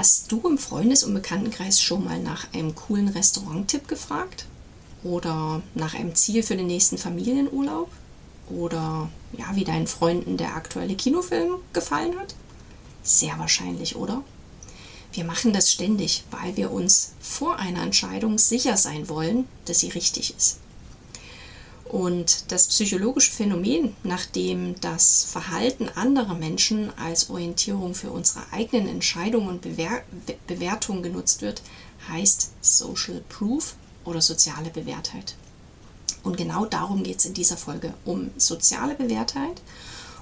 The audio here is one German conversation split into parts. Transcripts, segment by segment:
Hast du im Freundes- und Bekanntenkreis schon mal nach einem coolen Restaurant-Tipp gefragt? Oder nach einem Ziel für den nächsten Familienurlaub? Oder ja, wie deinen Freunden der aktuelle Kinofilm gefallen hat? Sehr wahrscheinlich, oder? Wir machen das ständig, weil wir uns vor einer Entscheidung sicher sein wollen, dass sie richtig ist. Und das psychologische Phänomen, nach dem das Verhalten anderer Menschen als Orientierung für unsere eigenen Entscheidungen und Bewer Bewertungen genutzt wird, heißt Social Proof oder soziale Bewährtheit. Und genau darum geht es in dieser Folge, um soziale Bewährtheit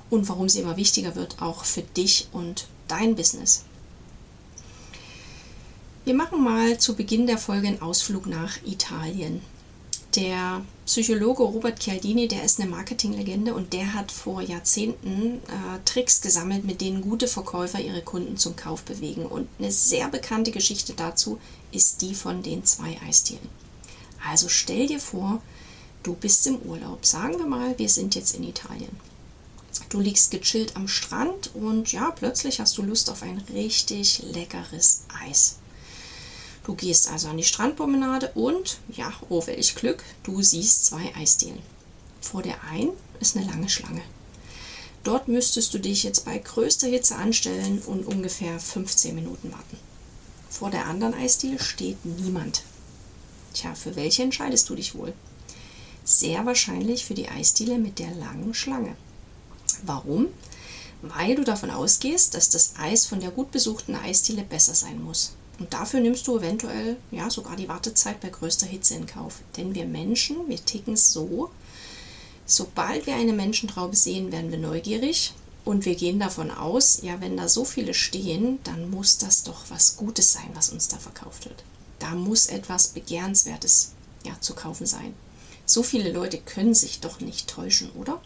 und warum sie immer wichtiger wird, auch für dich und dein Business. Wir machen mal zu Beginn der Folge einen Ausflug nach Italien. Der Psychologe Robert Chialdini, der ist eine Marketinglegende und der hat vor Jahrzehnten äh, Tricks gesammelt, mit denen gute Verkäufer ihre Kunden zum Kauf bewegen. Und eine sehr bekannte Geschichte dazu ist die von den zwei Eisdielen. Also stell dir vor, du bist im Urlaub. Sagen wir mal, wir sind jetzt in Italien. Du liegst gechillt am Strand und ja, plötzlich hast du Lust auf ein richtig leckeres Eis. Du gehst also an die Strandpromenade und, ja, oh welch Glück, du siehst zwei Eisdielen. Vor der einen ist eine lange Schlange. Dort müsstest du dich jetzt bei größter Hitze anstellen und ungefähr 15 Minuten warten. Vor der anderen Eisdiele steht niemand. Tja, für welche entscheidest du dich wohl? Sehr wahrscheinlich für die Eisdiele mit der langen Schlange. Warum? Weil du davon ausgehst, dass das Eis von der gut besuchten Eisdiele besser sein muss. Und dafür nimmst du eventuell ja sogar die Wartezeit bei größter Hitze in Kauf. Denn wir Menschen, wir ticken so, sobald wir eine Menschentraube sehen, werden wir neugierig und wir gehen davon aus, ja, wenn da so viele stehen, dann muss das doch was Gutes sein, was uns da verkauft wird. Da muss etwas Begehrenswertes ja, zu kaufen sein. So viele Leute können sich doch nicht täuschen, oder?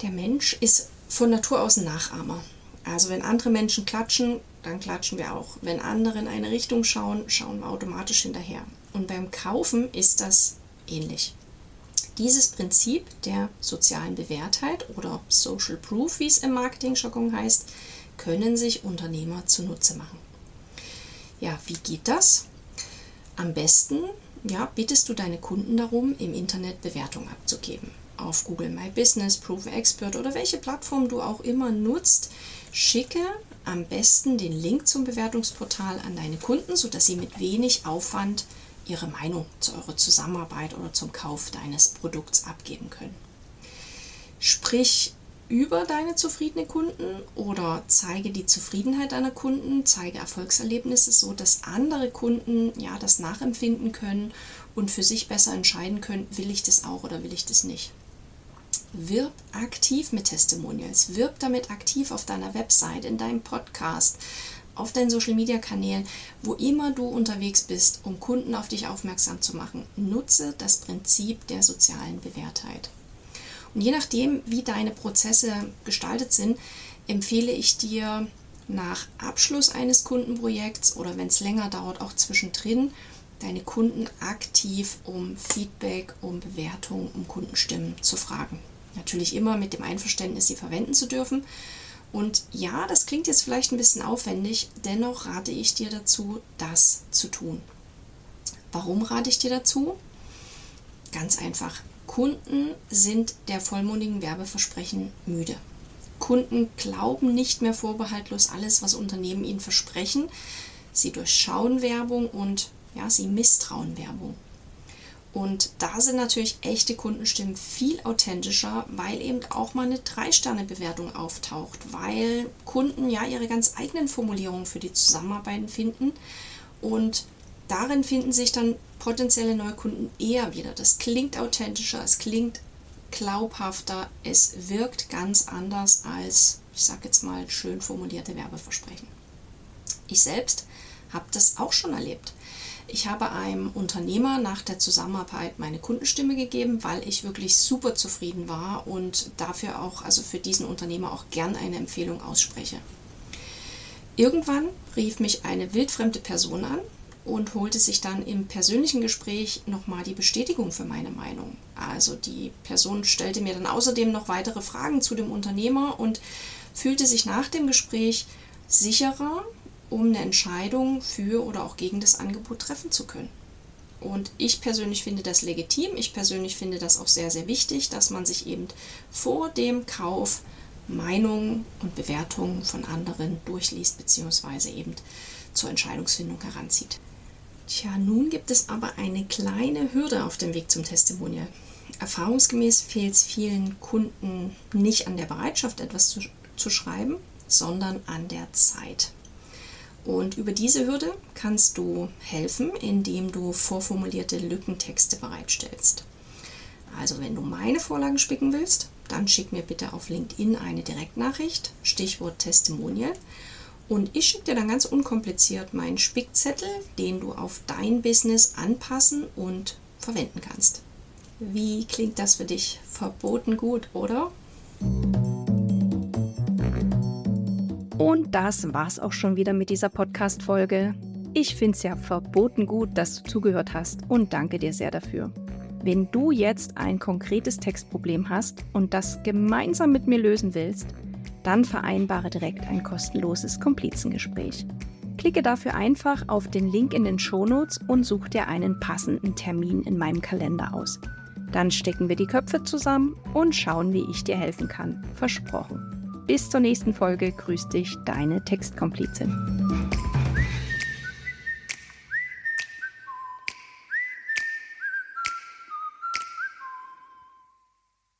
Der Mensch ist von Natur aus ein Nachahmer. Also wenn andere Menschen klatschen, dann klatschen wir auch. Wenn andere in eine Richtung schauen, schauen wir automatisch hinterher. Und beim Kaufen ist das ähnlich. Dieses Prinzip der sozialen Bewährtheit oder Social Proof, wie es im Marketing-Jargon heißt, können sich Unternehmer zunutze machen. Ja, wie geht das? Am besten ja, bittest du deine Kunden darum, im Internet Bewertungen abzugeben. Auf Google My Business, Proof Expert oder welche Plattform du auch immer nutzt, schicke am besten den Link zum Bewertungsportal an deine Kunden, sodass sie mit wenig Aufwand ihre Meinung zu eurer Zusammenarbeit oder zum Kauf deines Produkts abgeben können. Sprich über deine zufriedenen Kunden oder zeige die Zufriedenheit deiner Kunden, zeige Erfolgserlebnisse, so dass andere Kunden ja das nachempfinden können und für sich besser entscheiden können, will ich das auch oder will ich das nicht. Wirb aktiv mit Testimonials, wirb damit aktiv auf deiner Website, in deinem Podcast, auf deinen Social Media Kanälen, wo immer du unterwegs bist, um Kunden auf dich aufmerksam zu machen. Nutze das Prinzip der sozialen Bewährtheit. Und je nachdem, wie deine Prozesse gestaltet sind, empfehle ich dir nach Abschluss eines Kundenprojekts oder wenn es länger dauert, auch zwischendrin, deine Kunden aktiv um Feedback, um Bewertung, um Kundenstimmen zu fragen. Natürlich immer mit dem Einverständnis, sie verwenden zu dürfen. Und ja, das klingt jetzt vielleicht ein bisschen aufwendig, dennoch rate ich dir dazu, das zu tun. Warum rate ich dir dazu? Ganz einfach. Kunden sind der vollmundigen Werbeversprechen müde. Kunden glauben nicht mehr vorbehaltlos alles, was Unternehmen ihnen versprechen. Sie durchschauen Werbung und ja, sie misstrauen Werbung. Und da sind natürlich echte Kundenstimmen viel authentischer, weil eben auch mal eine Drei-Sterne-Bewertung auftaucht, weil Kunden ja ihre ganz eigenen Formulierungen für die Zusammenarbeit finden und darin finden sich dann potenzielle Neukunden eher wieder. Das klingt authentischer, es klingt glaubhafter, es wirkt ganz anders als, ich sage jetzt mal, schön formulierte Werbeversprechen. Ich selbst habe das auch schon erlebt. Ich habe einem Unternehmer nach der Zusammenarbeit meine Kundenstimme gegeben, weil ich wirklich super zufrieden war und dafür auch, also für diesen Unternehmer auch gern eine Empfehlung ausspreche. Irgendwann rief mich eine wildfremde Person an und holte sich dann im persönlichen Gespräch nochmal die Bestätigung für meine Meinung. Also die Person stellte mir dann außerdem noch weitere Fragen zu dem Unternehmer und fühlte sich nach dem Gespräch sicherer, um eine Entscheidung für oder auch gegen das Angebot treffen zu können. Und ich persönlich finde das legitim. Ich persönlich finde das auch sehr, sehr wichtig, dass man sich eben vor dem Kauf Meinungen und Bewertungen von anderen durchliest bzw. eben zur Entscheidungsfindung heranzieht. Tja, nun gibt es aber eine kleine Hürde auf dem Weg zum Testimonial. Erfahrungsgemäß fehlt es vielen Kunden nicht an der Bereitschaft, etwas zu, zu schreiben, sondern an der Zeit. Und über diese Hürde kannst du helfen, indem du vorformulierte Lückentexte bereitstellst. Also wenn du meine Vorlagen spicken willst, dann schick mir bitte auf LinkedIn eine Direktnachricht, Stichwort Testimonial. Und ich schicke dir dann ganz unkompliziert meinen Spickzettel, den du auf dein Business anpassen und verwenden kannst. Wie klingt das für dich? Verboten gut, oder? Und das war's auch schon wieder mit dieser Podcast-Folge. Ich finde es ja verboten gut, dass du zugehört hast und danke dir sehr dafür. Wenn du jetzt ein konkretes Textproblem hast und das gemeinsam mit mir lösen willst, dann vereinbare direkt ein kostenloses Komplizengespräch. Klicke dafür einfach auf den Link in den Shownotes und such dir einen passenden Termin in meinem Kalender aus. Dann stecken wir die Köpfe zusammen und schauen, wie ich dir helfen kann. Versprochen. Bis zur nächsten Folge grüßt dich deine Textkomplizin.